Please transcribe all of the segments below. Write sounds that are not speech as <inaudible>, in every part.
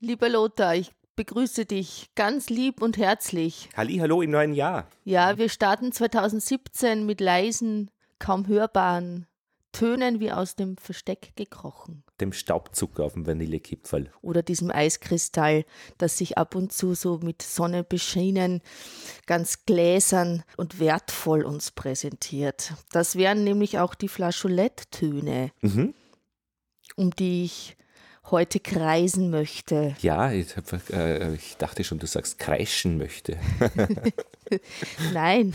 Lieber Lothar, ich begrüße dich ganz lieb und herzlich. Halli, hallo im neuen Jahr. Ja, wir starten 2017 mit leisen, kaum hörbaren Tönen wie aus dem Versteck gekrochen. Dem Staubzucker auf dem Vanillekipferl. Oder diesem Eiskristall, das sich ab und zu so mit Sonne beschienen, ganz gläsern und wertvoll uns präsentiert. Das wären nämlich auch die Flageoletttöne, mhm. um die ich heute kreisen möchte. Ja, ich, hab, äh, ich dachte schon, du sagst kreischen möchte. <laughs> Nein,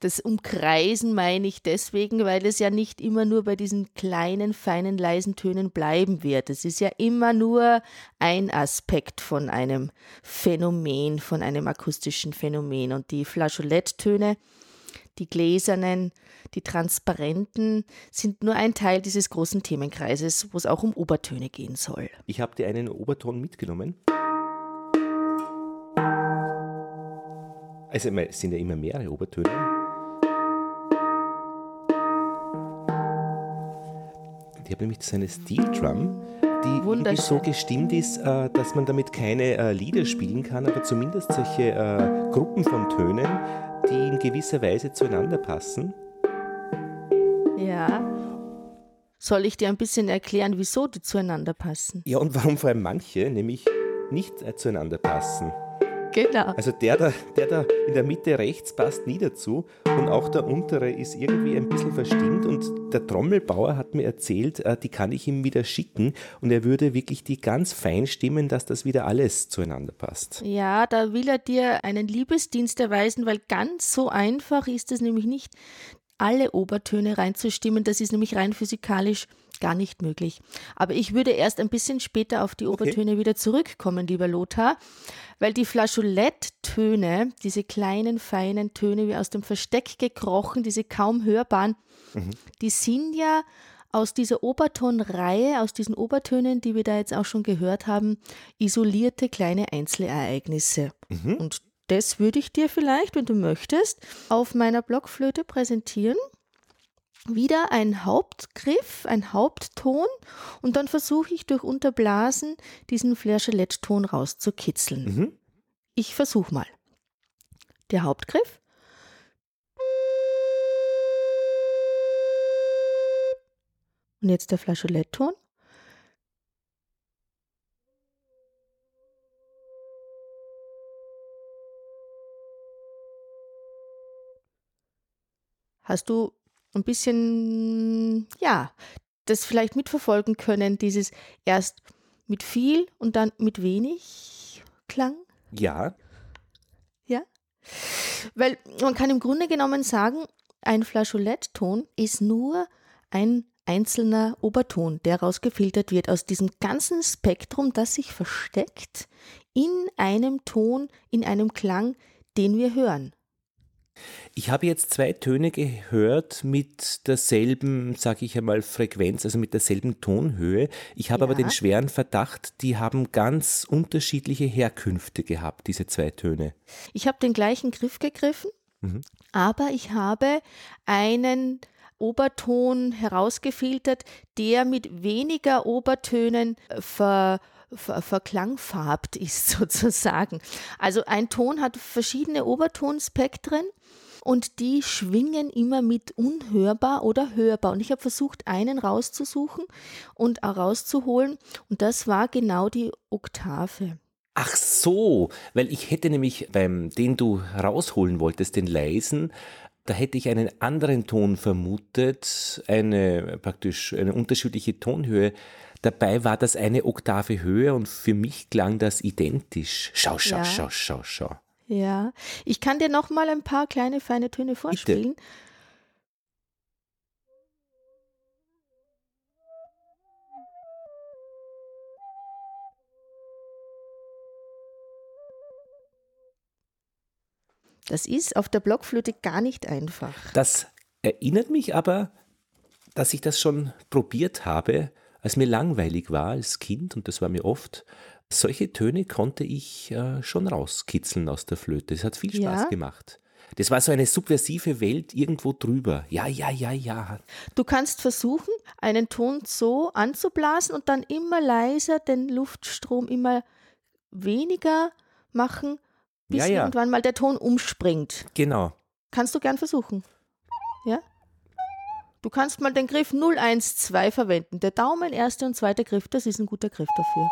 das Umkreisen meine ich deswegen, weil es ja nicht immer nur bei diesen kleinen, feinen, leisen Tönen bleiben wird. Es ist ja immer nur ein Aspekt von einem Phänomen, von einem akustischen Phänomen. Und die Flageoletttöne, die gläsernen, die transparenten sind nur ein Teil dieses großen Themenkreises, wo es auch um Obertöne gehen soll. Ich habe dir einen Oberton mitgenommen. Also es sind ja immer mehrere Obertöne. Ich habe nämlich so eine Steel Drum, die so gestimmt ist, äh, dass man damit keine äh, Lieder spielen kann, aber zumindest solche äh, Gruppen von Tönen, die in gewisser Weise zueinander passen. Ja. Soll ich dir ein bisschen erklären, wieso die zueinander passen? Ja, und warum vor allem manche nämlich nicht zueinander passen. Genau. Also der da, der da in der Mitte rechts passt nie dazu und auch der untere ist irgendwie ein bisschen verstimmt und der Trommelbauer hat mir erzählt, äh, die kann ich ihm wieder schicken und er würde wirklich die ganz fein stimmen, dass das wieder alles zueinander passt. Ja, da will er dir einen Liebesdienst erweisen, weil ganz so einfach ist es nämlich nicht alle Obertöne reinzustimmen. Das ist nämlich rein physikalisch gar nicht möglich. Aber ich würde erst ein bisschen später auf die Obertöne okay. wieder zurückkommen, lieber Lothar, weil die Flageoletttöne, diese kleinen, feinen Töne wie aus dem Versteck gekrochen, diese kaum hörbaren, mhm. die sind ja aus dieser Obertonreihe, aus diesen Obertönen, die wir da jetzt auch schon gehört haben, isolierte kleine Einzelereignisse. Mhm. Und das würde ich dir vielleicht, wenn du möchtest, auf meiner Blockflöte präsentieren. Wieder ein Hauptgriff, ein Hauptton und dann versuche ich durch Unterblasen diesen Flageolettton rauszukitzeln. Mhm. Ich versuche mal. Der Hauptgriff. Und jetzt der Flageolettton. Hast du ein bisschen, ja, das vielleicht mitverfolgen können, dieses erst mit viel und dann mit wenig Klang? Ja. Ja? Weil man kann im Grunde genommen sagen, ein Flageolettton ist nur ein einzelner Oberton, der rausgefiltert wird aus diesem ganzen Spektrum, das sich versteckt in einem Ton, in einem Klang, den wir hören. Ich habe jetzt zwei Töne gehört mit derselben, sage ich einmal, Frequenz, also mit derselben Tonhöhe. Ich habe ja. aber den schweren Verdacht, die haben ganz unterschiedliche Herkünfte gehabt, diese zwei Töne. Ich habe den gleichen Griff gegriffen, mhm. aber ich habe einen Oberton herausgefiltert, der mit weniger Obertönen ver verklangfarbt ist <laughs> sozusagen. Also ein Ton hat verschiedene Obertonspektren und die schwingen immer mit unhörbar oder hörbar. Und ich habe versucht, einen rauszusuchen und auch rauszuholen und das war genau die Oktave. Ach so, weil ich hätte nämlich beim, den du rausholen wolltest, den leisen, da hätte ich einen anderen Ton vermutet, eine praktisch eine unterschiedliche Tonhöhe. Dabei war das eine Oktave höher und für mich klang das identisch. Schau, schau, ja. schau, schau, schau. Ja, ich kann dir noch mal ein paar kleine feine Töne vorspielen. Bitte. Das ist auf der Blockflöte gar nicht einfach. Das erinnert mich aber, dass ich das schon probiert habe, als mir langweilig war als Kind, und das war mir oft, solche Töne konnte ich äh, schon rauskitzeln aus der Flöte. Es hat viel Spaß ja. gemacht. Das war so eine subversive Welt irgendwo drüber. Ja, ja, ja, ja. Du kannst versuchen, einen Ton so anzublasen und dann immer leiser den Luftstrom immer weniger machen, bis Ja, ja. irgendwann mal der Ton umspringt. Genau. Kannst du gern versuchen. Ja? Du kannst mal den Griff 012 verwenden. Der Daumen, erster und zweiter Griff, das ist ein guter Griff dafür.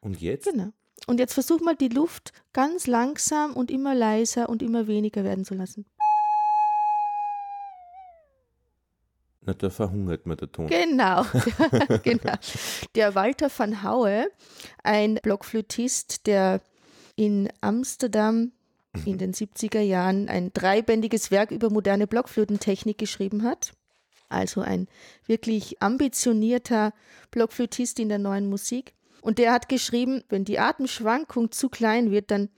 Und jetzt? Genau. Und jetzt versuch mal die Luft ganz langsam und immer leiser und immer weniger werden zu lassen. Na, da verhungert mir der Ton. Genau, <laughs> genau. Der Walter van Haue, ein Blockflötist, der in Amsterdam in den 70er Jahren ein dreibändiges Werk über moderne Blockflötentechnik geschrieben hat. Also ein wirklich ambitionierter Blockflötist in der neuen Musik. Und der hat geschrieben, wenn die Atemschwankung zu klein wird, dann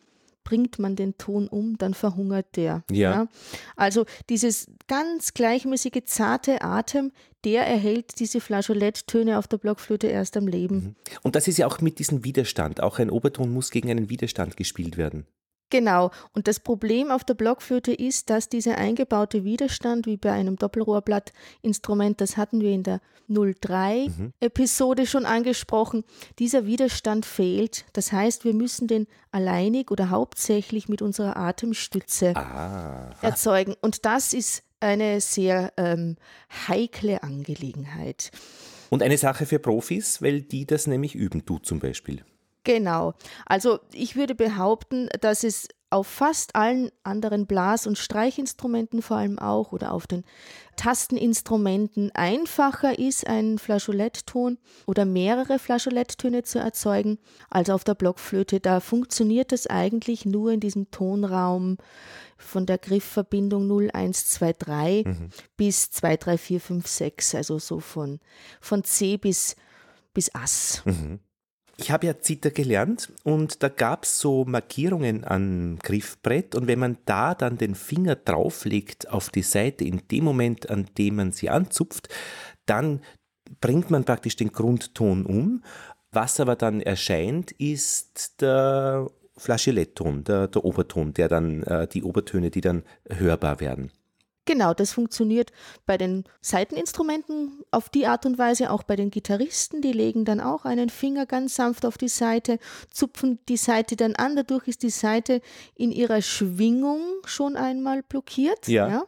bringt man den Ton um, dann verhungert der. Ja. Also dieses ganz gleichmäßige, zarte Atem, der erhält diese Flageoletttöne auf der Blockflöte erst am Leben. Und das ist ja auch mit diesem Widerstand. Auch ein Oberton muss gegen einen Widerstand gespielt werden. Genau. Und das Problem auf der Blockflöte ist, dass dieser eingebaute Widerstand, wie bei einem Doppelrohrblattinstrument, das hatten wir in der 03-Episode schon angesprochen, dieser Widerstand fehlt. Das heißt, wir müssen den alleinig oder hauptsächlich mit unserer Atemstütze Ah. erzeugen. Und das ist eine sehr ähm, heikle Angelegenheit. Und eine Sache für Profis, weil die das nämlich üben, du zum Beispiel. Genau. Also ich würde behaupten, dass es auf fast allen anderen Blas- und Streichinstrumenten vor allem auch oder auf den Tasteninstrumenten einfacher ist, einen Flageolettton oder mehrere Flageoletttöne zu erzeugen, als auf der Blockflöte. Da funktioniert es eigentlich nur in diesem Tonraum von der Griffverbindung 0123 bis 23456, also so von, von C bis, bis Ass. Ich habe ja Zither gelernt und da gab es so Markierungen am Griffbrett und wenn man da dann den Finger drauflegt auf die Seite in dem Moment, an dem man sie anzupft, dann bringt man praktisch den Grundton um. Was aber dann erscheint, ist der Flageolettton, der, der Oberton, der dann äh, die Obertöne, die dann hörbar werden. Genau, das funktioniert bei den Saiteninstrumenten auf die Art und Weise, auch bei den Gitarristen, die legen dann auch einen Finger ganz sanft auf die Seite, zupfen die Seite dann an, dadurch ist die Seite in ihrer Schwingung schon einmal blockiert. Ja.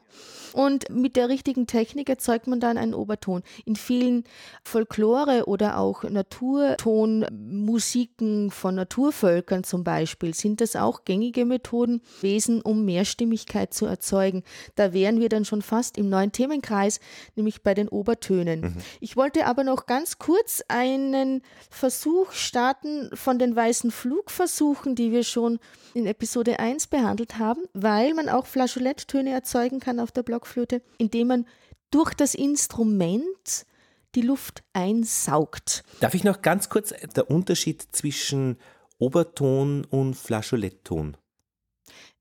Und mit der richtigen Technik erzeugt man dann einen Oberton. In vielen Folklore- oder auch Naturtonmusiken von Naturvölkern zum Beispiel sind das auch gängige Methoden gewesen, um Mehrstimmigkeit zu erzeugen. Da wären wir dann schon fast im neuen Themenkreis, nämlich bei den Obertönen. Ich wollte aber noch ganz kurz einen Versuch starten von den weißen Flugversuchen, die wir schon in Episode 1 behandelt haben, weil man auch Flageoletttöne erzeugen kann auf der Blockflöte, indem man durch das Instrument die Luft einsaugt. Darf ich noch ganz kurz der Unterschied zwischen Oberton und Flageolettton?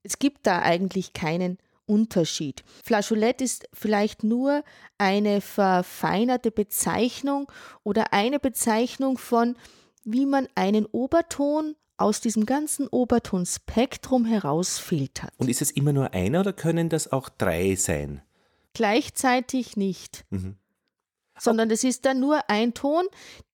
Es gibt da eigentlich keinen Unterschied. Flageolett ist vielleicht nur eine verfeinerte Bezeichnung oder eine Bezeichnung von, wie man einen Oberton aus diesem ganzen Obertonspektrum herausfiltert. Und ist es immer nur einer oder können das auch drei sein? Gleichzeitig nicht. Sondern es ist dann nur ein Ton,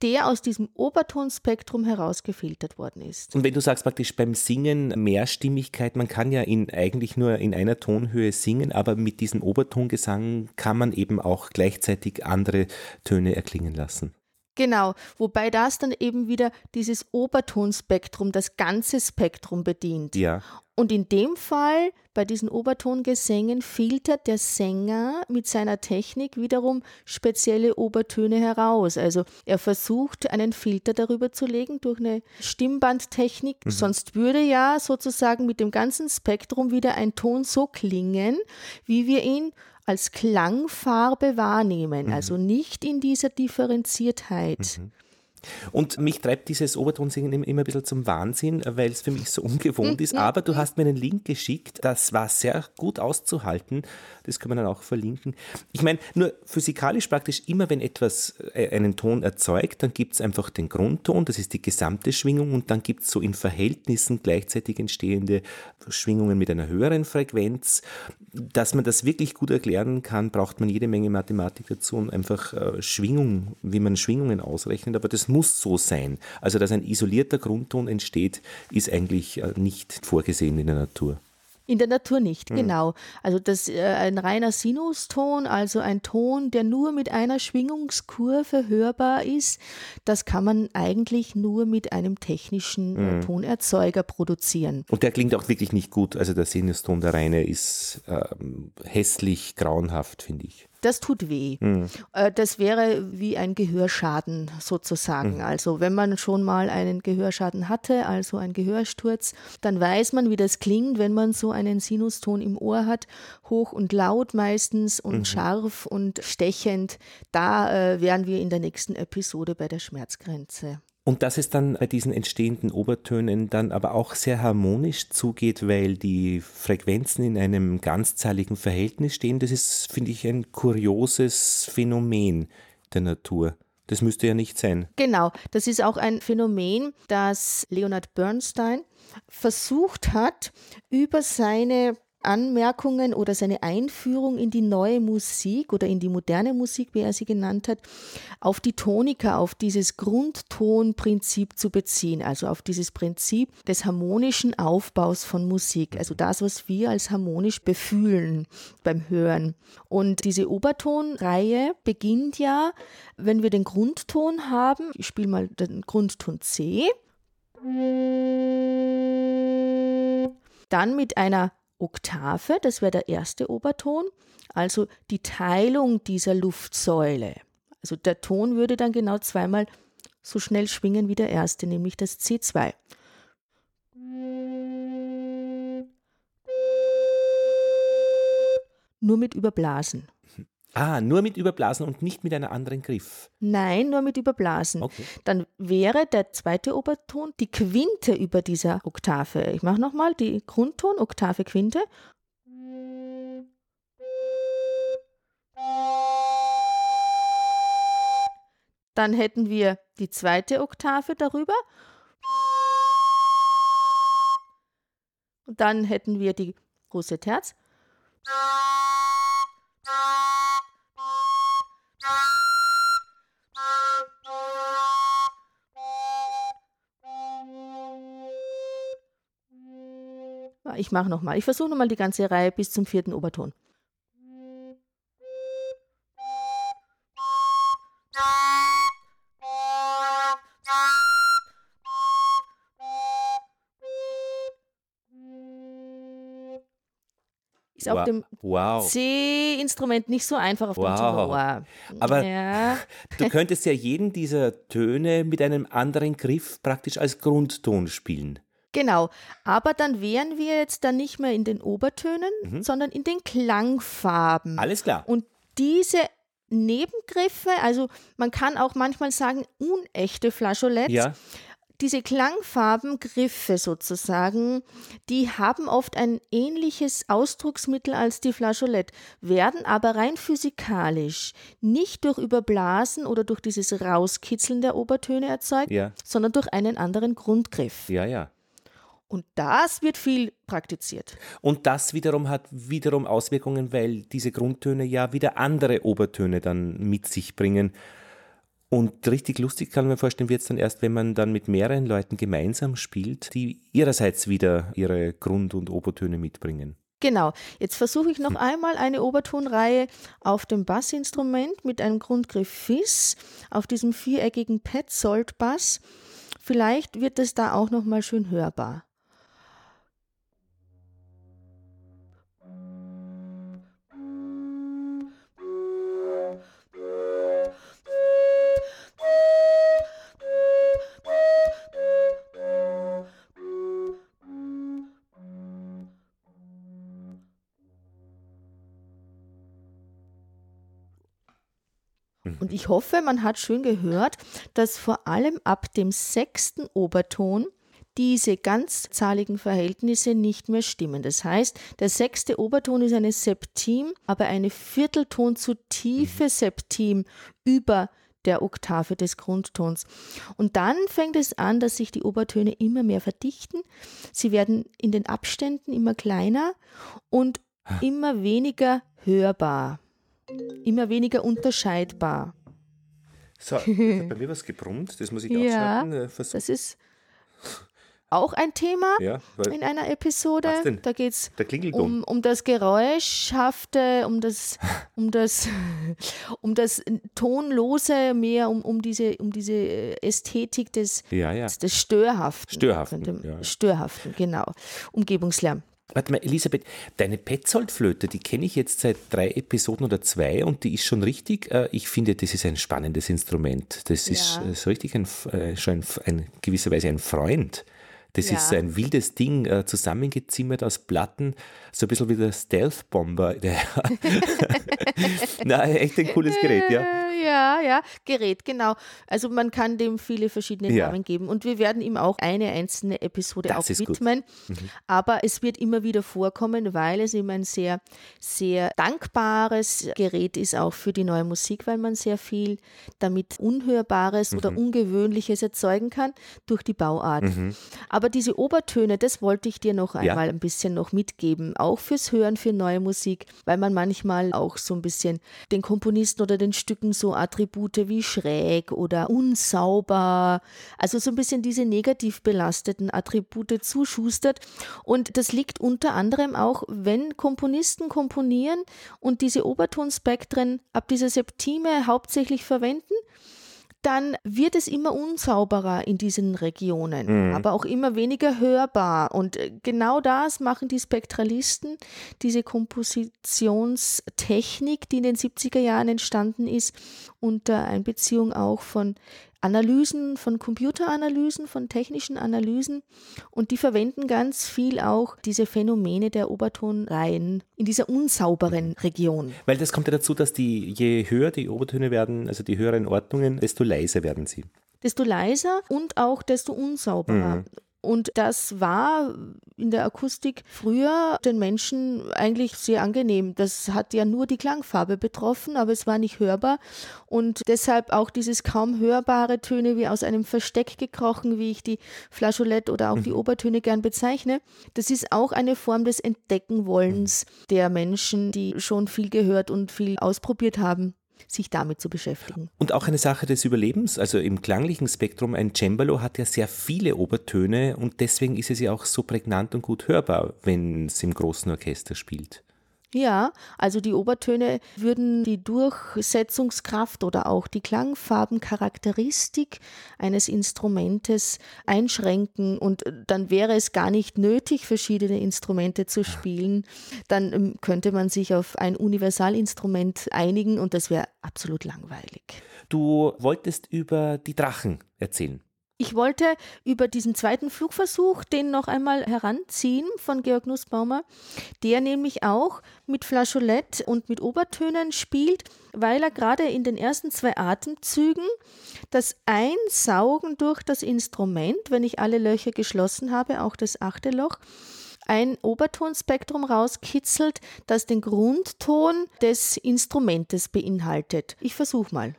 der aus diesem Obertonspektrum herausgefiltert worden ist. Und wenn du sagst praktisch beim Singen Mehrstimmigkeit, man kann ja in, eigentlich nur in einer Tonhöhe singen, aber mit diesem Obertongesang kann man eben auch gleichzeitig andere Töne erklingen lassen. Genau, wobei das dann eben wieder dieses Obertonspektrum, das ganze Spektrum bedient. Ja. Und in dem Fall, bei diesen Obertongesängen, filtert der Sänger mit seiner Technik wiederum spezielle Obertöne heraus. Also er versucht, einen Filter darüber zu legen durch eine Stimmbandtechnik. Sonst würde ja sozusagen mit dem ganzen Spektrum wieder ein Ton so klingen, wie wir ihn als Klangfarbe wahrnehmen. Also nicht in dieser Differenziertheit. Und mich treibt dieses Obertonsingen immer- immer ein bisschen zum Wahnsinn, weil es für mich so ungewohnt ist. Aber du hast mir einen Link geschickt, das war sehr gut auszuhalten. Das können wir dann auch verlinken. Ich meine, nur physikalisch praktisch immer, wenn etwas äh, einen Ton erzeugt, dann gibt es einfach den Grundton, das ist die gesamte Schwingung und dann gibt es so in Verhältnissen gleichzeitig entstehende Schwingungen mit einer höheren Frequenz. Dass man das wirklich gut erklären kann, braucht man jede Menge Mathematik dazu und einfach äh, Schwingung, wie man Schwingungen ausrechnet. Aber das muss so sein. Also, dass ein isolierter Grundton entsteht, ist eigentlich äh, nicht vorgesehen in der Natur. In der Natur nicht, mhm. genau. Also das äh, ein reiner Sinuston, also ein Ton, der nur mit einer Schwingungskurve hörbar ist, das kann man eigentlich nur mit einem technischen mhm. Tonerzeuger produzieren. Und der klingt auch wirklich nicht gut. Also der Sinuston, der reine, ist ähm, hässlich, grauenhaft, finde ich. Das tut weh. Mhm. Das wäre wie ein Gehörschaden sozusagen. Mhm. Also wenn man schon mal einen Gehörschaden hatte, also einen Gehörsturz, dann weiß man, wie das klingt, wenn man so einen Sinuston im Ohr hat, hoch und laut meistens und mhm. scharf und stechend. Da äh, wären wir in der nächsten Episode bei der Schmerzgrenze. Und dass es dann bei diesen entstehenden Obertönen dann aber auch sehr harmonisch zugeht, weil die Frequenzen in einem ganzzahligen Verhältnis stehen, das ist, finde ich, ein kurioses Phänomen der Natur. Das müsste ja nicht sein. Genau, das ist auch ein Phänomen, das Leonard Bernstein versucht hat, über seine Anmerkungen oder seine Einführung in die neue Musik oder in die moderne Musik, wie er sie genannt hat, auf die Tonika, auf dieses Grundtonprinzip zu beziehen, also auf dieses Prinzip des harmonischen Aufbaus von Musik, also das, was wir als harmonisch befühlen beim Hören. Und diese Obertonreihe beginnt ja, wenn wir den Grundton haben, ich spiele mal den Grundton C, dann mit einer Oktave, das wäre der erste Oberton, also die Teilung dieser Luftsäule. Also der Ton würde dann genau zweimal so schnell schwingen wie der erste, nämlich das C2. Nur mit Überblasen. Ah, nur mit Überblasen und nicht mit einem anderen Griff. Nein, nur mit Überblasen. Okay. Dann wäre der zweite Oberton die Quinte über dieser Oktave. Ich mache nochmal die Grundton, Oktave, Quinte. Dann hätten wir die zweite Oktave darüber. Und dann hätten wir die große Terz. Ich mache nochmal. Ich versuche nochmal die ganze Reihe bis zum vierten Oberton. Ist auf wow. dem wow. C-Instrument nicht so einfach auf wow. dem Tenor. Aber ja. <laughs> du könntest ja jeden dieser Töne mit einem anderen Griff praktisch als Grundton spielen. Genau, aber dann wären wir jetzt dann nicht mehr in den Obertönen, mhm. sondern in den Klangfarben. Alles klar. Und diese Nebengriffe, also man kann auch manchmal sagen unechte Flageoletts, ja diese Klangfarbengriffe sozusagen, die haben oft ein ähnliches Ausdrucksmittel als die Flageolette, werden aber rein physikalisch nicht durch Überblasen oder durch dieses Rauskitzeln der Obertöne erzeugt, ja. sondern durch einen anderen Grundgriff. Ja, ja. Und das wird viel praktiziert. Und das wiederum hat wiederum Auswirkungen, weil diese Grundtöne ja wieder andere Obertöne dann mit sich bringen. Und richtig lustig kann man mir vorstellen, wird es dann erst, wenn man dann mit mehreren Leuten gemeinsam spielt, die ihrerseits wieder ihre Grund- und Obertöne mitbringen. Genau. Jetzt versuche ich noch hm. einmal eine Obertonreihe auf dem Bassinstrument mit einem Grundgriff Fis auf diesem viereckigen Petzold-Bass. Vielleicht wird es da auch noch mal schön hörbar. Und ich hoffe, man hat schön gehört, dass vor allem ab dem sechsten Oberton diese ganzzahligen Verhältnisse nicht mehr stimmen. Das heißt, der sechste Oberton ist eine Septim, aber eine Viertelton zu tiefe mhm. Septim über der Oktave des Grundtons. Und dann fängt es an, dass sich die Obertöne immer mehr verdichten. Sie werden in den Abständen immer kleiner und immer weniger hörbar immer weniger unterscheidbar. So, <laughs> jetzt hat bei mir was gebrummt, das muss ich Ja, ausschalten. Äh, versuch- Das ist auch ein Thema ja, in einer Episode. Was denn? Da geht es um, um das Geräuschhafte, um das, <laughs> um das, um das Tonlose, mehr um, um, diese, um diese Ästhetik des, ja, ja. des Störhaften. Störhaften, könnte-. Störhaften, genau. Umgebungslärm. Warte mal, Elisabeth, deine Petzoldflöte, die kenne ich jetzt seit drei Episoden oder zwei und die ist schon richtig, äh, ich finde, das ist ein spannendes Instrument. Das ist Ja. äh, so richtig ein, äh, schon ein, gewisserweise ein Freund. Das Ja. ist so ein wildes Ding, äh, zusammengezimmert aus Platten, so ein bisschen wie der Stealth-Bomber. Der <laughs> <laughs> Na, echt ein cooles Gerät, ja. Ja, ja, Gerät, genau. Also man kann dem viele verschiedene Ja. Namen geben und wir werden ihm auch eine einzelne Episode Das auch widmen. Mhm. Aber es wird immer wieder vorkommen, weil es eben ein sehr, sehr dankbares Gerät ist auch für die neue Musik, weil man sehr viel damit Unhörbares Mhm. oder Ungewöhnliches erzeugen kann durch die Bauart. Aber diese Obertöne, das wollte ich dir noch Ja. einmal ein bisschen noch mitgeben, auch fürs Hören für neue Musik, weil man manchmal auch so ein bisschen den Komponisten oder den Stücken so Attribute wie schräg oder unsauber, also so ein bisschen diese negativ belasteten Attribute zuschustert. Und das liegt unter anderem auch, wenn Komponisten komponieren und diese Obertonspektren ab dieser Septime hauptsächlich verwenden, dann wird es immer unsauberer in diesen Regionen, aber auch immer weniger hörbar. Und äh, genau das machen die Spektralisten, diese Kompositionstechnik, die in den 70er Jahren entstanden ist, unter Einbeziehung auch von Analysen, von Computeranalysen, von technischen Analysen. Und die verwenden ganz viel auch diese Phänomene der Obertonreihen in dieser unsauberen Region. Weil das kommt ja dazu, dass die, je höher die Obertöne werden, also die höheren Ordnungen, desto leiser werden sie. desto leiser und auch desto unsauberer. Und das war in der Akustik früher den Menschen eigentlich sehr angenehm. Das hat ja nur die Klangfarbe betroffen, aber es war nicht hörbar. Und deshalb auch dieses kaum hörbare Töne wie aus einem Versteck gekrochen, wie ich die Flageolette oder auch die Obertöne gern bezeichne. Das ist auch eine Form des Entdeckenwollens der Menschen, die schon viel gehört und viel ausprobiert haben, sich damit zu beschäftigen. Und auch eine Sache des Überlebens, also im klanglichen Spektrum, ein Cembalo hat ja sehr viele Obertöne und deswegen ist es ja auch so prägnant und gut hörbar, wenn es im großen Orchester spielt. Ja, also die Obertöne würden die Durchsetzungskraft oder auch die Klangfarbencharakteristik eines Instrumentes einschränken und dann wäre es gar nicht nötig, verschiedene Instrumente zu spielen. Dann ähm, könnte man sich auf ein Universalinstrument einigen und das wäre absolut langweilig. Du wolltest über die Drachen erzählen. Ich wollte über diesen zweiten Flugversuch den noch einmal heranziehen von Georg Nussbaumer, der nämlich auch mit Flageolette und mit Obertönen spielt, weil er gerade in den ersten zwei Atemzügen das Einsaugen durch das Instrument, wenn ich alle Löcher geschlossen habe, auch das achte Loch, ein Obertonspektrum rauskitzelt, das den Grundton des Instrumentes beinhaltet. Ich versuche mal.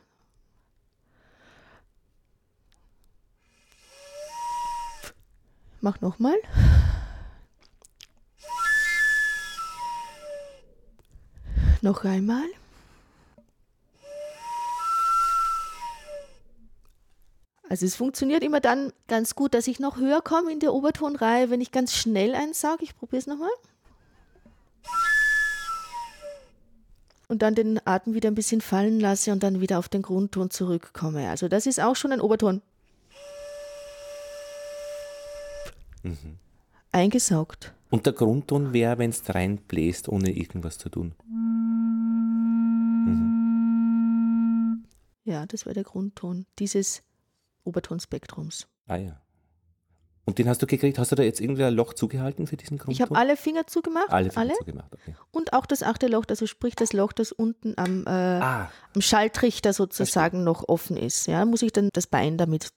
Mach nochmal. Noch einmal. Also es funktioniert immer dann ganz gut, dass ich noch höher komme in der Obertonreihe, wenn ich ganz schnell einsauge. Ich probiere es nochmal. Und dann den Atem wieder ein bisschen fallen lasse und dann wieder auf den Grundton zurückkomme. Also das ist auch schon ein Oberton. Eingesaugt. Und der Grundton wäre, wenn es reinbläst, ohne irgendwas zu tun. Ja, das wäre der Grundton dieses Obertonspektrums. Ah ja. Und den hast du gekriegt, hast du da jetzt irgendwie ein Loch zugehalten für diesen Grundton? Ich habe alle Finger zugemacht, alle, alle, zugemacht. Okay. und auch das achte Loch, also sprich das Loch, das unten am, äh, Ah, am Schaltrichter sozusagen noch offen ist. Ja, muss ich dann das Bein damit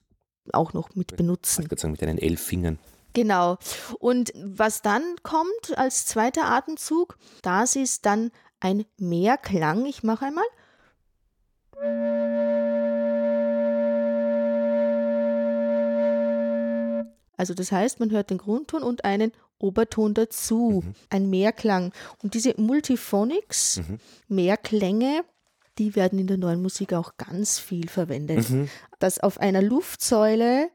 auch noch mit ich benutzen. würde sagen, mit deinen elf Fingern. Genau. Und was dann kommt als zweiter Atemzug, das ist dann ein Mehrklang. Ich mache einmal. Also das heißt, man hört den Grundton und einen Oberton dazu, ein Mehrklang. Und diese Multiphonics, Mehrklänge, die werden in der neuen Musik auch ganz viel verwendet. Mhm. Dass auf einer Luftsäule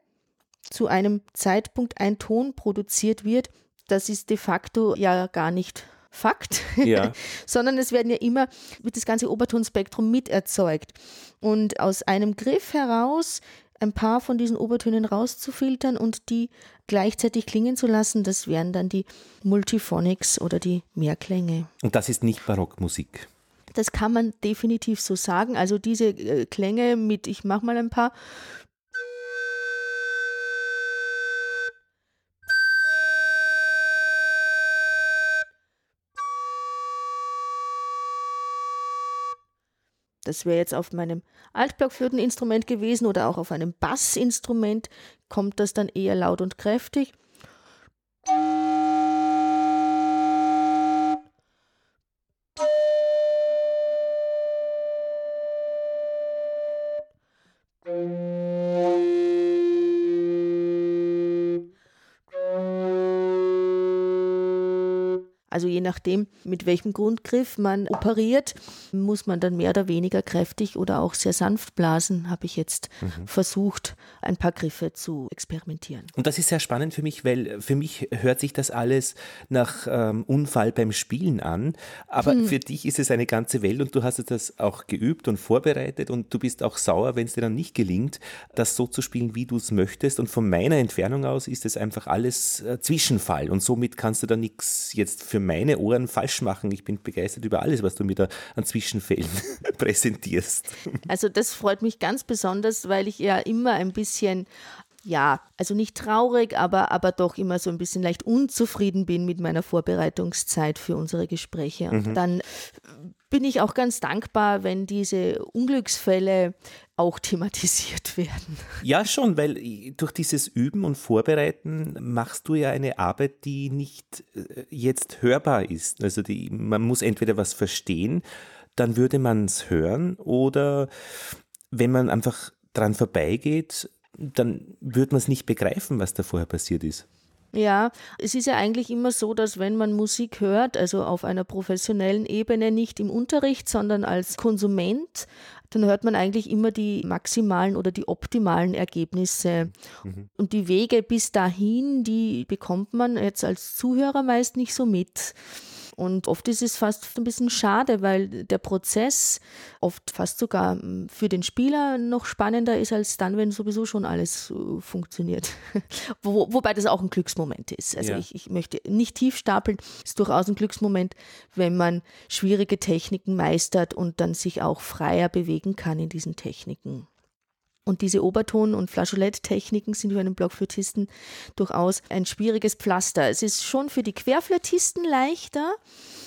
zu einem Zeitpunkt ein Ton produziert wird, das ist de facto ja gar nicht Fakt, ja. <laughs> sondern es werden ja immer, wird das ganze Obertonspektrum miterzeugt. Und aus einem Griff heraus ein paar von diesen Obertönen rauszufiltern und die gleichzeitig klingen zu lassen, das wären dann die Multiphonics oder die Mehrklänge. Und das ist nicht Barockmusik. Das kann man definitiv so sagen. Also diese äh, Klänge mit, ich mache mal ein paar. Das wäre jetzt auf meinem Altblockflöteninstrument gewesen oder auch auf einem Bassinstrument kommt das dann eher laut und kräftig. Also je nachdem, mit welchem Grundgriff man operiert, muss man dann mehr oder weniger kräftig oder auch sehr sanft blasen, habe ich jetzt mhm. versucht, ein paar Griffe zu experimentieren. Und das ist sehr spannend für mich, weil für mich hört sich das alles nach ähm, Unfall beim Spielen an, aber hm. für dich ist es eine ganze Welt und du hast das auch geübt und vorbereitet und du bist auch sauer, wenn es dir dann nicht gelingt, das so zu spielen, wie du es möchtest. Und von meiner Entfernung aus ist es einfach alles äh, Zwischenfall und somit kannst du da nichts jetzt für meine Ohren falsch machen. Ich bin begeistert über alles, was du mir da an Zwischenfällen <laughs> präsentierst. Also das freut mich ganz besonders, weil ich ja immer ein bisschen ja, also nicht traurig, aber, aber doch immer so ein bisschen leicht unzufrieden bin mit meiner Vorbereitungszeit für unsere Gespräche. Und mhm. dann bin ich auch ganz dankbar, wenn diese Unglücksfälle auch thematisiert <laughs> werden. Ja, schon, weil durch dieses Üben und Vorbereiten machst du ja eine Arbeit, die nicht äh, jetzt hörbar ist. Also die, man muss entweder was verstehen, dann würde man es hören oder wenn man einfach dran vorbeigeht, dann würde man es nicht begreifen, was da vorher passiert ist. Ja, es ist ja eigentlich immer so, dass wenn man Musik hört, also auf einer professionellen Ebene, nicht im Unterricht, sondern als Konsument, dann hört man eigentlich immer die maximalen oder die optimalen Ergebnisse. Mhm. Und die Wege bis dahin, die bekommt man jetzt als Zuhörer meist nicht so mit. Und oft ist es fast ein bisschen schade, weil der Prozess oft fast sogar hm, für den Spieler noch spannender ist als dann, wenn sowieso schon alles äh, funktioniert. <laughs> Wo, wobei das auch ein Glücksmoment ist. Also ja. ich, ich möchte nicht tief stapeln, ist durchaus ein Glücksmoment, wenn man schwierige Techniken meistert und dann sich auch freier bewegen kann in diesen Techniken. Und diese Oberton- und Flageolett-Techniken sind für einen Blockflötisten durchaus ein schwieriges Pflaster. Es ist schon für die Querflötisten leichter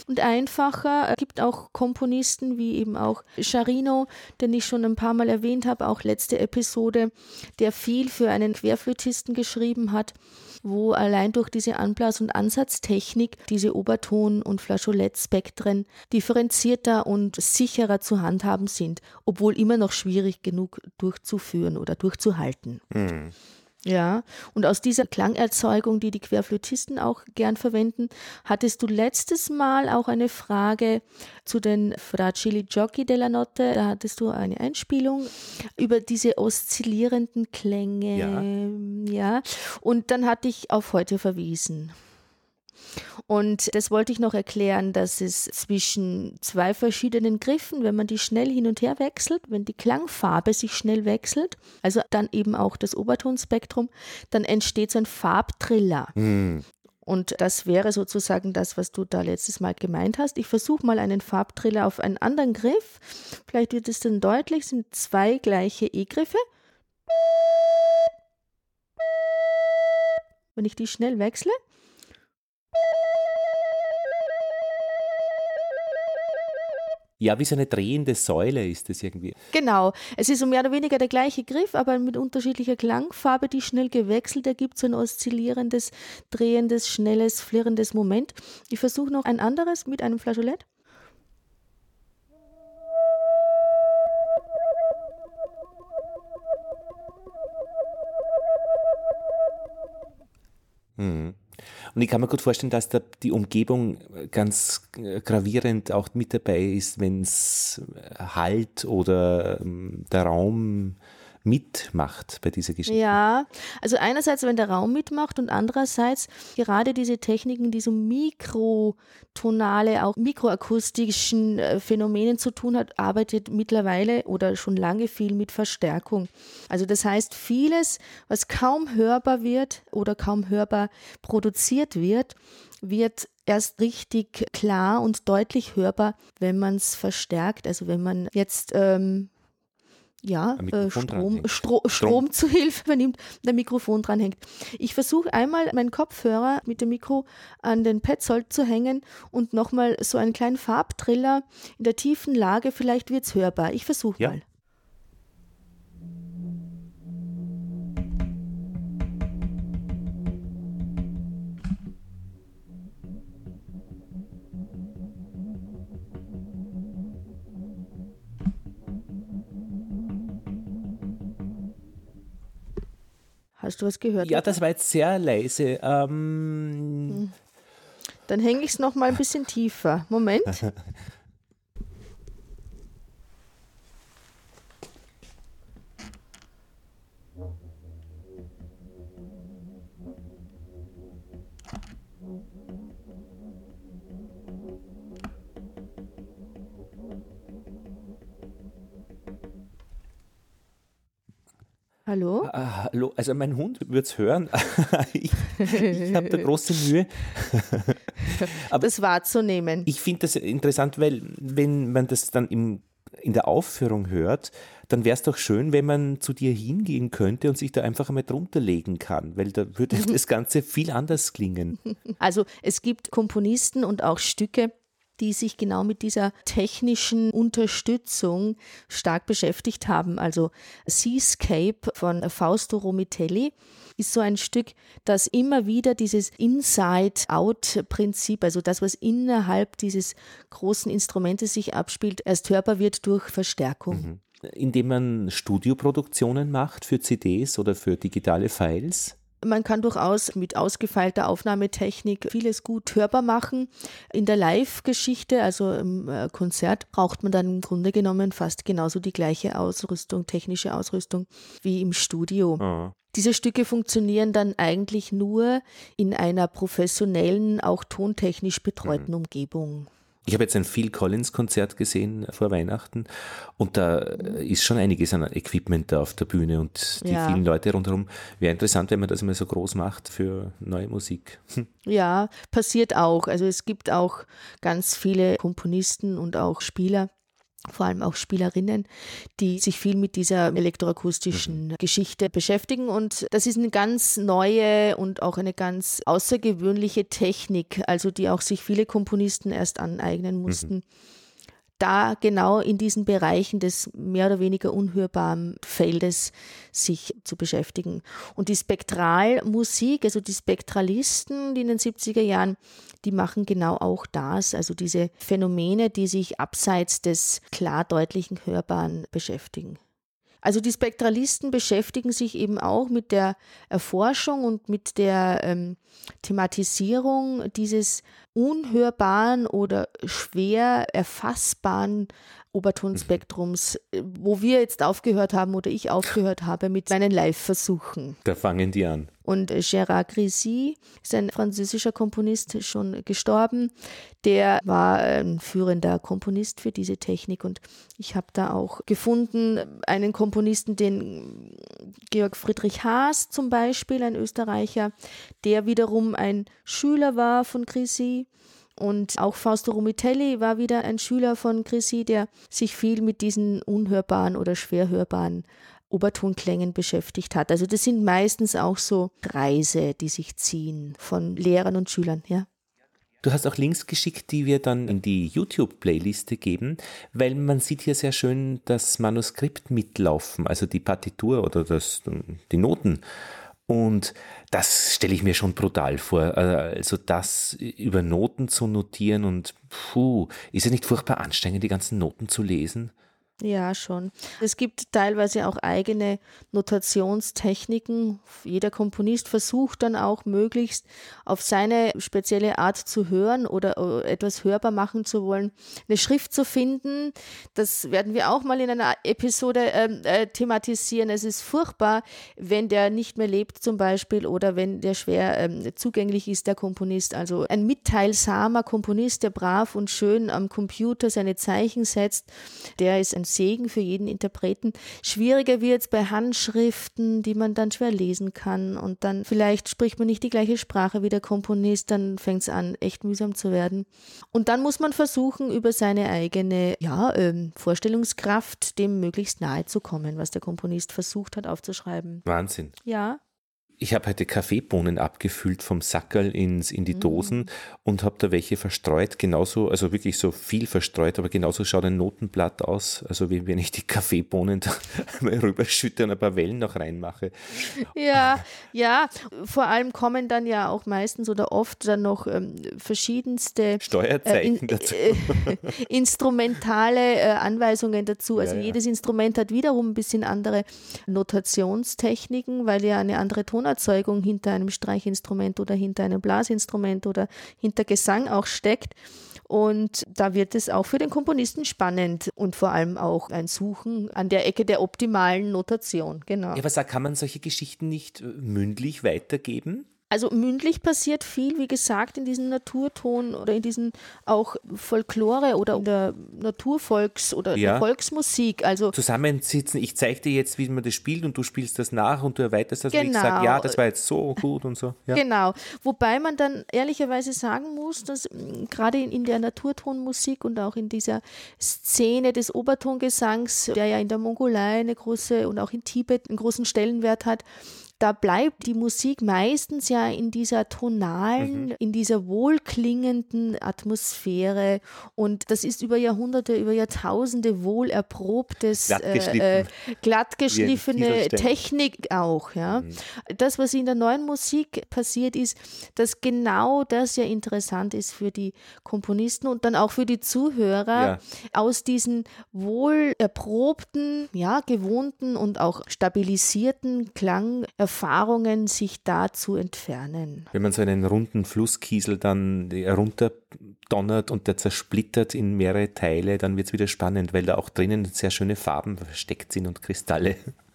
und einfacher. Es gibt auch Komponisten wie eben auch Charino, den ich schon ein paar Mal erwähnt habe, auch letzte Episode, der viel für einen Querflötisten geschrieben hat wo allein durch diese Anblas- und Ansatztechnik diese Oberton- und Flageolettspektren differenzierter und sicherer zu handhaben sind, obwohl immer noch schwierig genug durchzuführen oder durchzuhalten. Mhm. Ja, und aus dieser Klangerzeugung, die die Querflötisten auch gern verwenden, hattest du letztes Mal auch eine Frage zu den Fragili Giochi della Notte. Da hattest du eine Einspielung über diese oszillierenden Klänge. Ja. ja. Und dann hatte ich auf heute verwiesen. Und das wollte ich noch erklären, dass es zwischen zwei verschiedenen Griffen, wenn man die schnell hin und her wechselt, wenn die Klangfarbe sich schnell wechselt, also dann eben auch das Obertonspektrum, dann entsteht so ein Farbtriller. Mhm. Und das wäre sozusagen das, was du da letztes Mal gemeint hast. Ich versuche mal einen Farbtriller auf einen anderen Griff. Vielleicht wird es dann deutlich, es sind zwei gleiche E-Griffe. Wenn ich die schnell wechsle, Ja, wie so eine drehende Säule ist das irgendwie. Genau. Es ist mehr oder weniger der gleiche Griff, aber mit unterschiedlicher Klangfarbe, die schnell gewechselt ergibt, so ein oszillierendes, drehendes, schnelles, flirrendes Moment. Ich versuche noch ein anderes mit einem Flageolett. Mhm. Und ich kann mir gut vorstellen, dass da die Umgebung ganz gravierend auch mit dabei ist, wenn es Halt oder ähm, der Raum mitmacht bei dieser Geschichte. Ja, also einerseits, wenn der Raum mitmacht und andererseits gerade diese Techniken, die so mikrotonale, auch mikroakustischen äh, Phänomenen zu tun hat, arbeitet mittlerweile oder schon lange viel mit Verstärkung. Also das heißt, vieles, was kaum hörbar wird oder kaum hörbar produziert wird, wird erst richtig klar und deutlich hörbar, wenn man es verstärkt. Also wenn man jetzt ähm, ja, äh, Strom, Stro Strom zu Hilfe nimmt, der Mikrofon dranhängt. Ich versuche einmal meinen Kopfhörer mit dem Mikro an den Petzold zu hängen und nochmal so einen kleinen Farbtriller in der tiefen Lage, vielleicht wird es hörbar. Ich versuche ja. mal. Hast du was gehört? Ja, das war jetzt sehr leise. Ähm hm. Dann hänge ich es noch mal ein bisschen tiefer. Moment. <laughs> Hallo? Ah, hallo, also mein Hund wird es hören. <laughs> ich, ich habe da große Mühe. <laughs> Das wahrzunehmen. Ich finde das interessant, weil wenn man das dann im, in der Aufführung hört, dann wäre es doch schön, wenn man zu dir hingehen könnte und sich da einfach einmal drunter legen kann, weil da würde <laughs> das Ganze viel anders klingen. Also es gibt Komponisten und auch Stücke, die sich genau mit dieser technischen Unterstützung stark beschäftigt haben. Also Seascape von Fausto Romitelli ist so ein Stück, das immer wieder dieses Inside-Out-Prinzip, also das, was innerhalb dieses großen Instrumentes sich abspielt, erst hörbar wird durch Verstärkung. Mhm. Indem man Studioproduktionen macht für CDs oder für digitale Files? Man kann durchaus mit ausgefeilter Aufnahmetechnik vieles gut hörbar machen. In der Live-Geschichte, also im äh, Konzert, braucht man dann im Grunde genommen fast genauso die gleiche Ausrüstung, technische Ausrüstung wie im Studio. Oh. Diese Stücke funktionieren dann eigentlich nur in einer professionellen, auch tontechnisch betreuten mhm. Umgebung. Ich habe jetzt ein Phil Collins Konzert gesehen vor Weihnachten und da ist schon einiges an Equipment da auf der Bühne und die ja. vielen Leute rundherum. Wäre interessant, wenn man das mal so groß macht für neue Musik. Hm. Ja, passiert auch. Also es gibt auch ganz viele Komponisten und auch Spieler, vor allem auch Spielerinnen, die sich viel mit dieser elektroakustischen mhm. Geschichte beschäftigen. Und das ist eine ganz neue und auch eine ganz außergewöhnliche Technik, also die auch sich viele Komponisten erst aneignen mussten. Mhm da genau in diesen Bereichen des mehr oder weniger unhörbaren Feldes sich zu beschäftigen. Und die Spektralmusik, also die Spektralisten, die in den 70er Jahren, die machen genau auch das, also diese Phänomene, die sich abseits des klar deutlichen Hörbaren beschäftigen. Also die Spektralisten beschäftigen sich eben auch mit der Erforschung und mit der ähm, Thematisierung dieses unhörbaren oder schwer erfassbaren Obertonspektrums, äh, wo wir jetzt aufgehört haben oder ich aufgehört habe mit meinen Live-Versuchen. Da fangen die an. Und äh, Gérard Grisi ist ein französischer Komponist, schon gestorben. Der war ein führender Komponist für diese Technik und ich habe da auch gefunden einen Komponisten, den Georg Friedrich Haas zum Beispiel, ein Österreicher, der wiederum ein Schüler war von Und auch Fausto Romitelli war wieder ein Schüler von Chrissy, der sich viel mit diesen unhörbaren oder schwer hörbaren Obertonklängen beschäftigt hat. Also das sind meistens auch so Kreise, die sich ziehen von Lehrern und Schülern, ja. Du hast auch Links geschickt, die wir dann in die YouTube-Playliste geben, weil man sieht hier sehr schön das Manuskript mitlaufen, also die Partitur oder das, die Noten. Und das stelle ich mir schon brutal vor. Äh, also das über Noten zu notieren und puh, ist es nicht furchtbar anstrengend, die ganzen Noten zu lesen? Ja, schon. Es gibt teilweise auch eigene Notationstechniken. Jeder Komponist versucht dann auch möglichst auf seine spezielle Art zu hören oder etwas hörbar machen zu wollen, eine Schrift zu finden. Das werden wir auch mal in einer Episode ähm, äh, thematisieren. Es ist furchtbar, wenn der nicht mehr lebt zum Beispiel oder wenn der schwer ähm, zugänglich ist, der Komponist. Also ein mitteilsamer Komponist, der brav und schön am Computer seine Zeichen setzt, der ist ein ein Segen für jeden Interpreten. Schwieriger wird es bei Handschriften, die man dann schwer lesen kann und dann vielleicht spricht man nicht die gleiche Sprache wie der Komponist, dann fängt es an, echt mühsam zu werden. Und dann muss man versuchen, über seine eigene ja, ähm, Vorstellungskraft dem möglichst nahe zu kommen, was der Komponist versucht hat aufzuschreiben. Wahnsinn. Ja. Ich habe heute Kaffeebohnen abgefüllt vom Sackerl ins, in die mm. Dosen und habe da welche verstreut, genauso, also wirklich so viel verstreut, aber genauso schaut ein Notenblatt aus, also wie wenn ich die Kaffeebohnen da <laughs> mal rüberschütte und ein paar Wellen noch reinmache. Ja, <laughs> ja, vor allem kommen dann ja auch meistens oder oft dann noch ähm, verschiedenste Steuerzeichen äh, in, dazu. Äh, <laughs> instrumentale äh, Anweisungen dazu. Also ja, ja. jedes Instrument hat wiederum ein bisschen andere Notationstechniken, weil ja eine andere Ton Tonerzeugung hinter einem Streichinstrument oder hinter einem Blasinstrument oder hinter Gesang auch steckt. Und da wird es auch für den Komponisten spannend und vor allem auch ein Suchen an der Ecke der optimalen Notation. Genau. Ja, aber sag, kann man solche Geschichten nicht äh, mündlich weitergeben? Also mündlich passiert viel, wie gesagt, in diesem Naturton oder in diesen auch Folklore oder in der Naturvolks- oder ja. Volksmusik. Also Zusammensitzen, ich zeige dir jetzt, wie man das spielt und du spielst das nach und du erweiterst das genau. und ich sage, ja, das war jetzt so gut und so. Ja. Genau. Wobei man dann ehrlicherweise sagen muss, dass mm, gerade in, in der Naturtonmusik und auch in dieser Szene des Obertongesangs, der ja in der Mongolei eine große und auch in Tibet einen großen Stellenwert hat, da bleibt die Musik meistens ja in dieser tonalen, mhm. in dieser wohlklingenden Atmosphäre und das ist über Jahrhunderte, über Jahrtausende wohl erprobtes, glattgeschliffen. äh, glattgeschliffene Technik auch. Ja. Mhm. Das, was in der neuen Musik passiert ist, dass genau das ja interessant ist für die Komponisten und dann auch für die Zuhörer, ja. aus diesen wohl erprobten, ja, gewohnten und auch stabilisierten Klang Erfahrungen sich da zu entfernen. Wenn man so einen runden Flusskiesel dann runterdonnert und der zersplittert in mehrere Teile, dann wird es wieder spannend, weil da auch drinnen sehr schöne Farben versteckt sind und Kristalle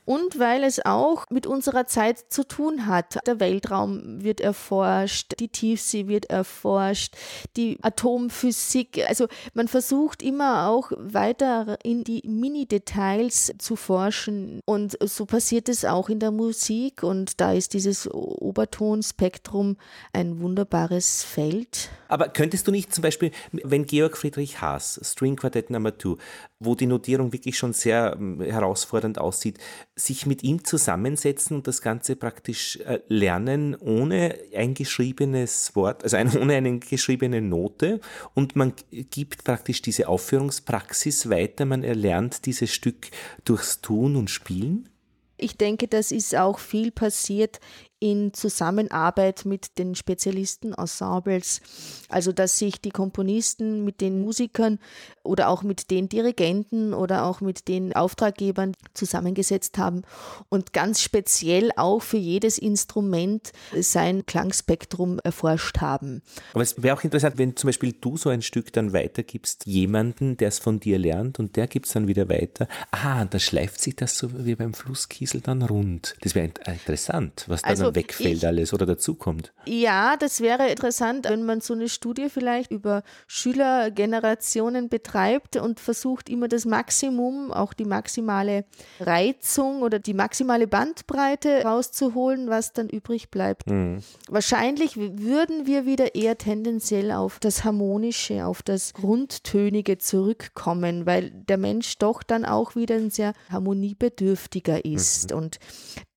und weil es auch mit unserer Zeit zu tun hat. Der Weltraum wird erforscht, die Tiefsee wird erforscht, die Atomphysik. Also man versucht immer auch weiter in die Mini-Details zu forschen und so passiert es auch in der Musik und da ist dieses Obertonspektrum ein wunderbares Feld. Aber könntest du nicht zum Beispiel, wenn Georg Friedrich Haas, String Quartet Nummer 2, wo die Notierung wirklich schon sehr ähm, herausfordernd aussieht, sich mit ihm zusammensetzen und das Ganze praktisch äh, lernen ohne ein geschriebenes Wort, also ohne eine geschriebene Note und man gibt praktisch diese Aufführungspraxis weiter, man erlernt dieses Stück durchs Tun und Spielen? Ich denke, das ist auch viel passiert in Zusammenarbeit mit den Spezialisten-Ensembles, also dass sich die Komponisten mit den Musikern oder auch mit den Dirigenten oder auch mit den Auftraggebern zusammengesetzt haben und ganz speziell auch für jedes Instrument sein Klangspektrum erforscht haben. Aber es wäre auch interessant, wenn zum Beispiel du so ein Stück dann weitergibst, jemanden, der es von dir lernt und der gibt es dann wieder weiter. Ah, da schleift sich das so wie beim Flusskiesel dann rund. Das wäre interessant, was da also, also wegfällt ich, alles oder dazukommt. Ja, das wäre interessant, wenn man so eine Studie vielleicht über Schülergenerationen betreibt und versucht immer das Maximum, auch die maximale Reizung oder die maximale Bandbreite rauszuholen, was dann übrig bleibt. Mhm. Wahrscheinlich würden wir wieder eher tendenziell auf das Harmonische, auf das Grundtönige zurückkommen, weil der Mensch doch dann auch wieder ein sehr harmoniebedürftiger ist. Mhm. Und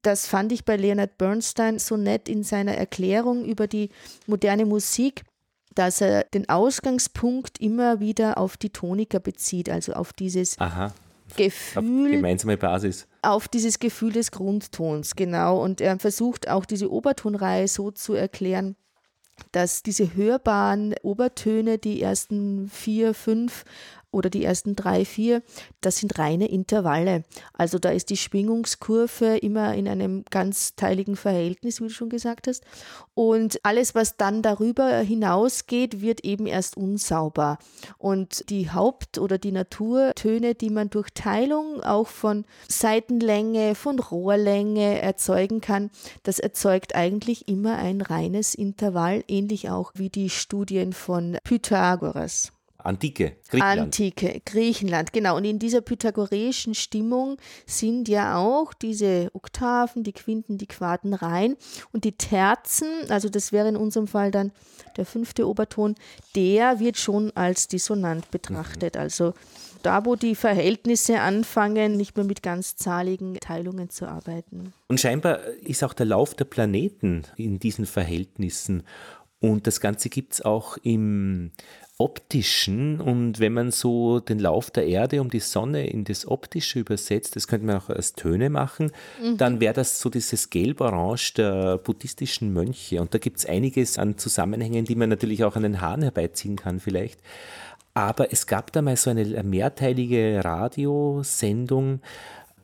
das fand ich bei Leonard Bernstein so nett in seiner Erklärung über die moderne Musik, dass er den Ausgangspunkt immer wieder auf die Tonika bezieht, also auf dieses Aha. Gefühl. Auf gemeinsame Basis. Auf dieses Gefühl des Grundtons, genau. Und er versucht auch diese Obertonreihe so zu erklären, dass diese hörbaren Obertöne, die ersten vier, fünf, oder die ersten drei, vier, das sind reine Intervalle. Also da ist die Schwingungskurve immer in einem ganzteiligen Verhältnis, wie du schon gesagt hast. Und alles, was dann darüber hinausgeht, wird eben erst unsauber. Und die Haupt- oder die Naturtöne, die man durch Teilung auch von Seitenlänge, von Rohrlänge erzeugen kann, das erzeugt eigentlich immer ein reines Intervall, ähnlich auch wie die Studien von Pythagoras. Antike, Griechenland. Antike, Griechenland, genau. Und in dieser pythagoreischen Stimmung sind ja auch diese Oktaven, die Quinten, die Quarten rein und die Terzen, also das wäre in unserem Fall dann der fünfte Oberton, der wird schon als dissonant betrachtet. Mhm. Also da, wo die Verhältnisse anfangen, nicht mehr mit ganzzahligen Teilungen zu arbeiten. Und scheinbar ist auch der Lauf der Planeten in diesen Verhältnissen. Und das Ganze gibt es auch im optischen und wenn man so den Lauf der Erde um die Sonne in das optische übersetzt, das könnte man auch als Töne machen, mhm. dann wäre das so dieses Gelb-Orange der buddhistischen Mönche. Und da gibt es einiges an Zusammenhängen, die man natürlich auch an den Haaren herbeiziehen kann vielleicht. Aber es gab da mal so eine mehrteilige Radiosendung,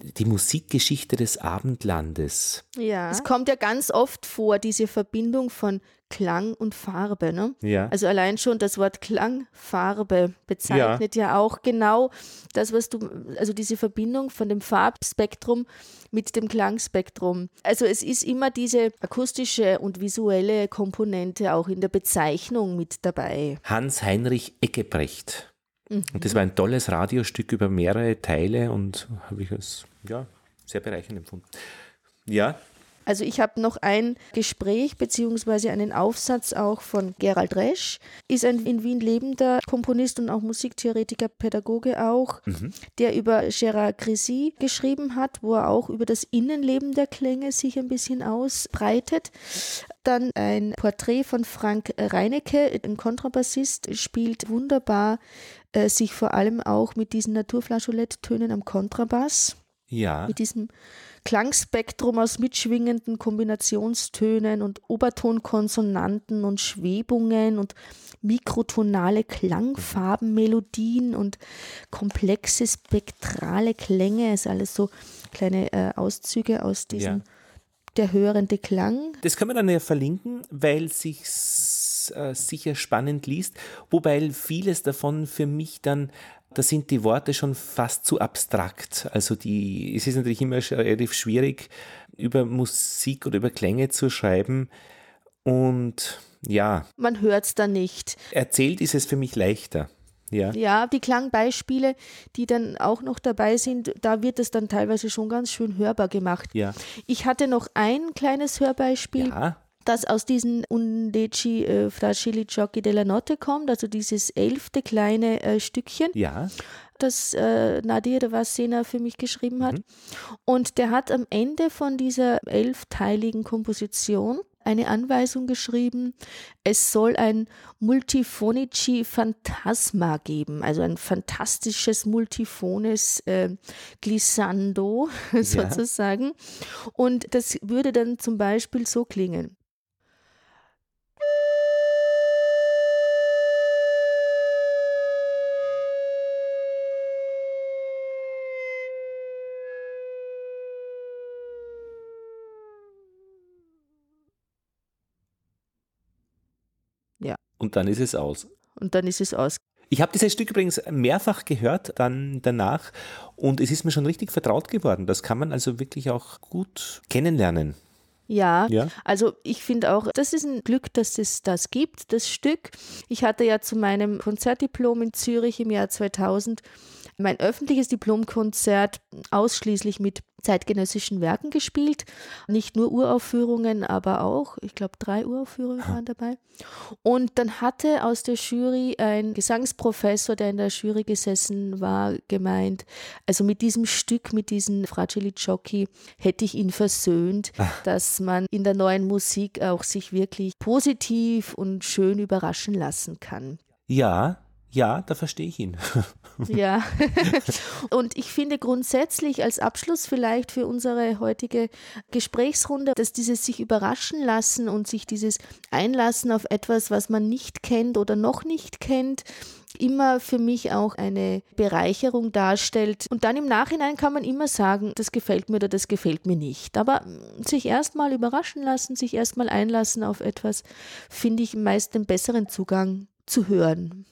die Musikgeschichte des Abendlandes. Ja. Es kommt ja ganz oft vor, diese Verbindung von Klang und Farbe. Ne? Ja. Also allein schon das Wort Klangfarbe bezeichnet ja. ja auch genau das, was du, also diese Verbindung von dem Farbspektrum mit dem Klangspektrum. Also es ist immer diese akustische und visuelle Komponente auch in der Bezeichnung mit dabei. Hans-Heinrich Eckebrecht. Mhm. Und das war ein tolles Radiostück über mehrere Teile und habe ich als ja, sehr bereichernd empfunden. Ja, also ich habe noch ein Gespräch beziehungsweise einen Aufsatz auch von Gerald Resch, ist ein in Wien lebender Komponist und auch Musiktheoretiker, Pädagoge auch, mhm. der über Gérard Grisi geschrieben hat, wo er auch über das Innenleben der Klänge sich ein bisschen ausbreitet. Dann ein Porträt von Frank Reinecke, ein Kontrabassist, spielt wunderbar äh, sich vor allem auch mit diesen Naturflageoletttönen am Kontrabass. Ja. Mit diesem Klangspektrum aus mitschwingenden Kombinationstönen und Obertonkonsonanten und Schwebungen und mikrotonale Klangfarben, Melodien und komplexe spektrale Klänge. Es ist alles so kleine äh, Auszüge aus diesem ja. der hörende Klang. Das können wir dann ja verlinken, weil sich äh, sicher spannend liest, wobei vieles davon für mich dann da sind die Worte schon fast zu abstrakt. Also die, es ist natürlich immer relativ schwierig, über Musik oder über Klänge zu schreiben. Und ja. Man hört es dann nicht. Erzählt ist es für mich leichter. Ja. ja, die Klangbeispiele, die dann auch noch dabei sind, da wird es dann teilweise schon ganz schön hörbar gemacht. Ja. Ich hatte noch ein kleines Hörbeispiel. Ja das aus diesen Undeci äh, Fragili Giochi della Notte kommt, also dieses elfte kleine äh, Stückchen. Ja das äh, Nadir Vassena für mich geschrieben hat. Mhm. Und der hat am Ende von dieser elfteiligen Komposition eine Anweisung geschrieben, es soll ein Multifonici Phantasma geben, also ein fantastisches multiphones äh, Glissando <laughs> sozusagen. Ja. Und das würde dann zum Beispiel so klingen. Und dann ist es aus. Und dann ist es aus. Ich habe dieses Stück übrigens mehrfach gehört dann danach und es ist mir schon richtig vertraut geworden. Das kann man also wirklich auch gut kennenlernen. Ja, ja, also ich finde auch, das ist ein Glück, dass es das gibt, das Stück. Ich hatte ja zu meinem Konzertdiplom in Zürich im Jahr 2000 mein öffentliches Diplomkonzert ausschließlich mit zeitgenössischen Werken gespielt. Nicht nur Uraufführungen, aber auch, ich glaube, drei Uraufführungen waren dabei. Und dann hatte aus der Jury ein Gesangsprofessor, der in der Jury gesessen war, gemeint, also mit diesem Stück, mit diesem Fragili Giochi, hätte ich ihn versöhnt, Ach. dass man in der neuen Musik auch sich wirklich positiv und schön überraschen lassen kann. Ja, ja, da verstehe ich ihn. <laughs> ja. <laughs> Und ich finde grundsätzlich als Abschluss vielleicht für unsere heutige Gesprächsrunde, dass dieses sich überraschen lassen und sich dieses Einlassen auf etwas, was man nicht kennt oder noch nicht kennt, immer für mich auch eine Bereicherung darstellt. Und dann im Nachhinein kann man immer sagen, das gefällt mir oder das gefällt mir nicht. Aber sich erstmal überraschen lassen, sich erstmal einlassen auf etwas, finde ich meist den besseren Zugang zu hören.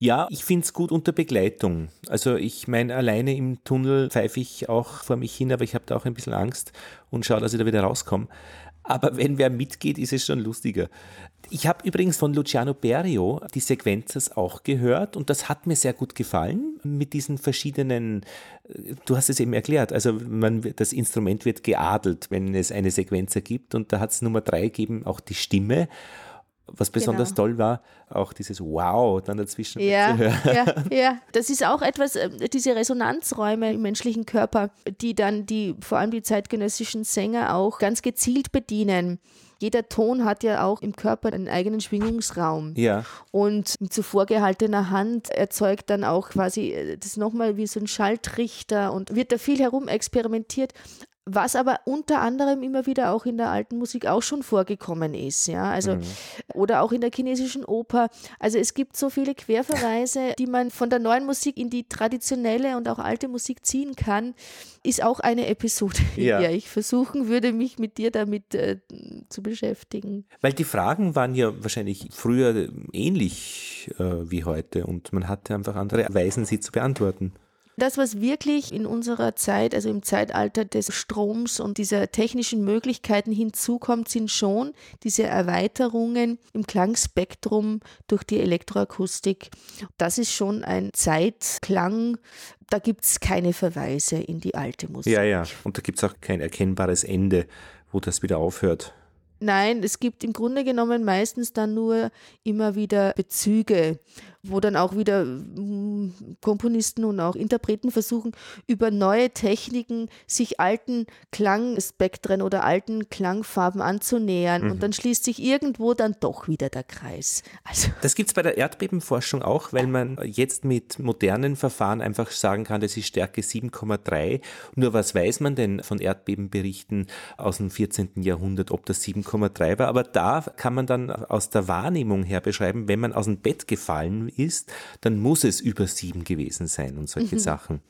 Ja, ich finde es gut unter Begleitung. Also ich meine, alleine im Tunnel pfeife ich auch vor mich hin, aber ich habe da auch ein bisschen Angst und schaue, dass ich da wieder rauskomme. Aber wenn wer mitgeht, ist es schon lustiger. Ich habe übrigens von Luciano Berio die Sequenzers auch gehört und das hat mir sehr gut gefallen mit diesen verschiedenen, du hast es eben erklärt, also man, das Instrument wird geadelt, wenn es eine Sequenzer gibt und da hat es Nummer drei gegeben, auch die Stimme was besonders genau. toll war, auch dieses Wow dann dazwischen ja, zu hören. Ja, <laughs> ja, das ist auch etwas, äh, diese Resonanzräume im menschlichen Körper, die dann die, vor allem die zeitgenössischen Sänger auch ganz gezielt bedienen. Jeder Ton hat ja auch im Körper einen eigenen Schwingungsraum. Ja. Und mit so vorgehaltener Hand erzeugt dann auch quasi äh, das nochmal wie so ein Schaltrichter und wird da viel herum experimentiert was aber unter anderem immer wieder auch in der alten Musik auch schon vorgekommen ist, ja, also mhm. oder auch in der chinesischen Oper. Also es gibt so viele Querverweise, die man von der neuen Musik in die traditionelle und auch alte Musik ziehen kann, ist auch eine Episode, ja. in der ich versuchen würde, mich mit dir damit äh, zu beschäftigen. Weil die Fragen waren ja wahrscheinlich früher ähnlich äh, wie heute und man hatte einfach andere Weisen, sie zu beantworten. Das, was wirklich in unserer Zeit, also im Zeitalter des Stroms und dieser technischen Möglichkeiten hinzukommt, sind schon diese Erweiterungen im Klangspektrum durch die Elektroakustik. Das ist schon ein Zeitklang, da gibt es keine Verweise in die alte Musik. Ja, ja, und da gibt es auch kein erkennbares Ende, wo das wieder aufhört. Nein, es gibt im Grunde genommen meistens dann nur immer wieder Bezüge wo dann auch wieder hm, Komponisten und auch Interpreten versuchen, über neue Techniken sich alten Klangspektren oder alten Klangfarben anzunähern. Mhm. Und dann schließt sich irgendwo dann doch wieder der Kreis. Also. Das gibt es bei der Erdbebenforschung auch, weil man jetzt mit modernen Verfahren einfach sagen kann, das ist Stärke 7,3. Nur was weiß man denn von Erdbebenberichten aus dem 14. Jahrhundert, ob das 7,3 war? Aber da kann man dann aus der Wahrnehmung her beschreiben, wenn man aus dem Bett gefallen ist, dann muss es über sieben gewesen sein und solche mhm. Sachen.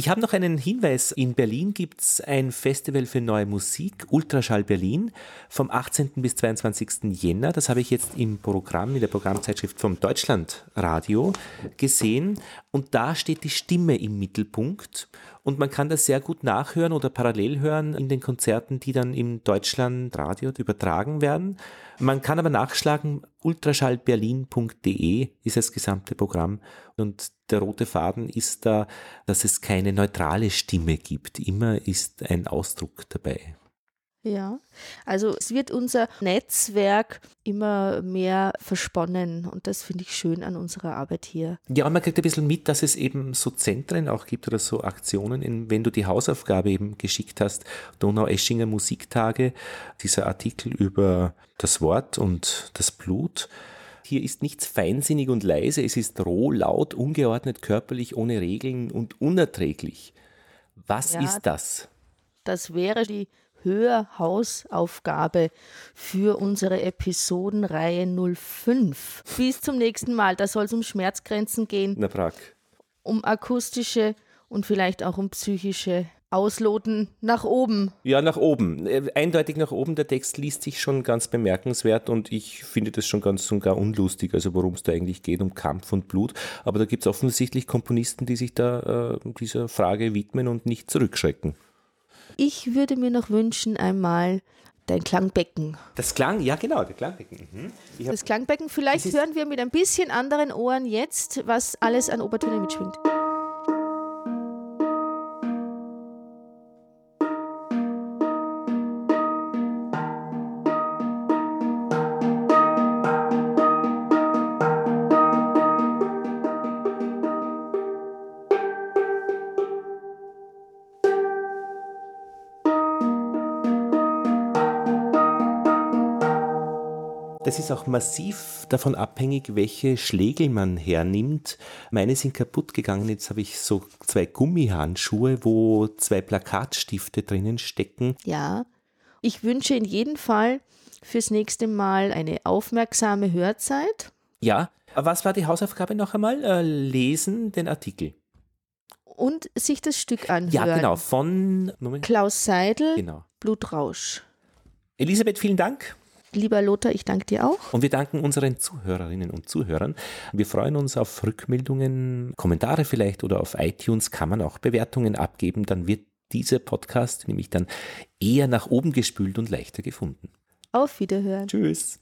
Ich habe noch einen Hinweis. In Berlin gibt es ein Festival für neue Musik, Ultraschall Berlin, vom 18. bis 22. Jänner. Das habe ich jetzt im Programm, in der Programmzeitschrift vom Deutschlandradio gesehen. Und da steht die Stimme im Mittelpunkt. Und man kann das sehr gut nachhören oder parallel hören in den Konzerten, die dann im Deutschlandradio übertragen werden. Man kann aber nachschlagen, ultraschallberlin.de ist das gesamte Programm und der rote Faden ist da, dass es keine neutrale Stimme gibt. Immer ist ein Ausdruck dabei. Ja, also es wird unser Netzwerk immer mehr versponnen und das finde ich schön an unserer Arbeit hier. Ja, und man kriegt ein bisschen mit, dass es eben so Zentren auch gibt oder so Aktionen, in, wenn du die Hausaufgabe eben geschickt hast, Donau-Eschinger Musiktage, dieser Artikel über das Wort und das Blut. Hier ist nichts feinsinnig und leise, es ist roh, laut, ungeordnet, körperlich, ohne Regeln und unerträglich. Was ja, ist das? Das wäre die Hörhausaufgabe für unsere Episodenreihe 05. Bis zum nächsten Mal. Da soll es um Schmerzgrenzen gehen. Na, Prag. Um akustische und vielleicht auch um psychische Ausloten nach oben. Ja, nach oben. Äh, eindeutig nach oben. Der Text liest sich schon ganz bemerkenswert und ich finde das schon ganz und gar unlustig, also worum es da eigentlich geht, um Kampf und Blut. Aber da gibt es offensichtlich Komponisten, die sich da äh, dieser Frage widmen und nicht zurückschrecken. Ich würde mir noch wünschen, einmal dein Klangbecken. Das Klang, ja genau, der Klangbecken. Mhm. Das Klangbecken, vielleicht hören wir mit ein bisschen anderen Ohren jetzt, was alles an Obertöne mitschwingt. Das ist auch massiv davon abhängig, welche Schlägel man hernimmt. Meine sind kaputt gegangen. Jetzt habe ich so zwei Gummihandschuhe, wo zwei Plakatstifte drinnen stecken. Ja, ich wünsche in jedem Fall fürs nächste Mal eine aufmerksame Hörzeit. Ja, Was war die Hausaufgabe noch einmal? Äh, lesen den Artikel. Und sich das Stück anhören. Ja, genau. Von. Klaus Seidel, Genau. Blutrausch. Elisabeth, vielen Dank. Lieber Lothar, ich danke dir auch. Und wir danken unseren Zuhörerinnen und Zuhörern. Wir freuen uns auf Rückmeldungen, Kommentare vielleicht oder auf iTunes kann man auch Bewertungen abgeben. Dann wird dieser Podcast nämlich dann eher nach oben gespült und leichter gefunden. Auf Wiederhören. Tschüss.